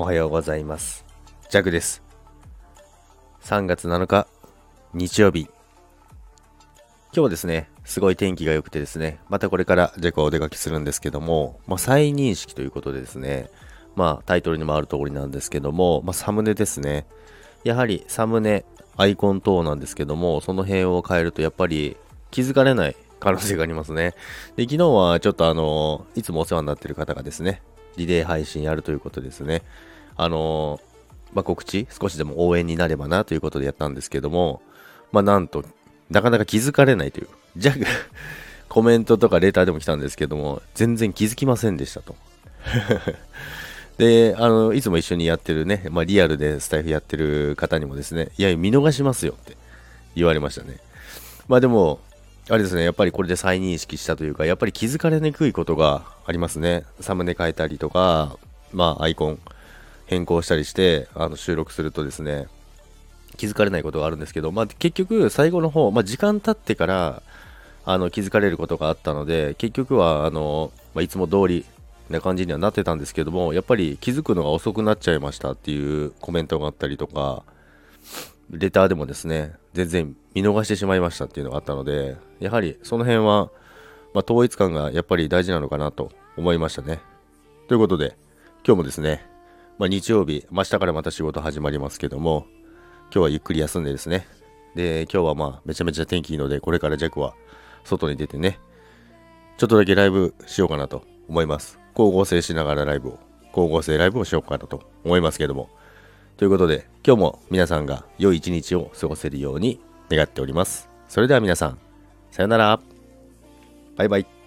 おはようございます。ジャグです。3月7日、日曜日。今日ですね、すごい天気が良くてですね、またこれからジャグはお出かけするんですけども、まあ、再認識ということでですね、まあ、タイトルにもある通りなんですけども、まあ、サムネですね。やはりサムネ、アイコン等なんですけども、その辺を変えるとやっぱり気づかれない可能性がありますね。で、昨日はちょっとあの、いつもお世話になってる方がですね、リレー配信やるということですね。あのまあ、告知、少しでも応援になればなということでやったんですけども、まあ、なんと、なかなか気づかれないという。じゃあ、コメントとかレターでも来たんですけども、全然気づきませんでしたと。で、あの、いつも一緒にやってるね、まあ、リアルでスタイフやってる方にもですね、いや、見逃しますよって言われましたね。まあでも、あれですね、やっぱりこれで再認識したというか、やっぱり気づかれにくいことがありますね。サムネ変えたりとか、まあ、アイコン変更したりして、あの収録するとですね、気づかれないことがあるんですけど、まあ、結局、最後の方、まあ、時間経ってから、あの気づかれることがあったので、結局は、あの、まあ、いつも通りな感じにはなってたんですけども、やっぱり気づくのが遅くなっちゃいましたっていうコメントがあったりとか、レターでもですね、全然見逃してしまいましたっていうのがあったので、やはりその辺は、まあ、統一感がやっぱり大事なのかなと思いましたね。ということで、今日もですね、まあ、日曜日、あ、明日からまた仕事始まりますけども、今日はゆっくり休んでですね、で、今日はまあ、めちゃめちゃ天気いいので、これからジャックは外に出てね、ちょっとだけライブしようかなと思います。光合成しながらライブを、光合成ライブをしようかなと思いますけども、ということで、今日も皆さんが良い一日を過ごせるように願っております。それでは皆さん、さよなら。バイバイ。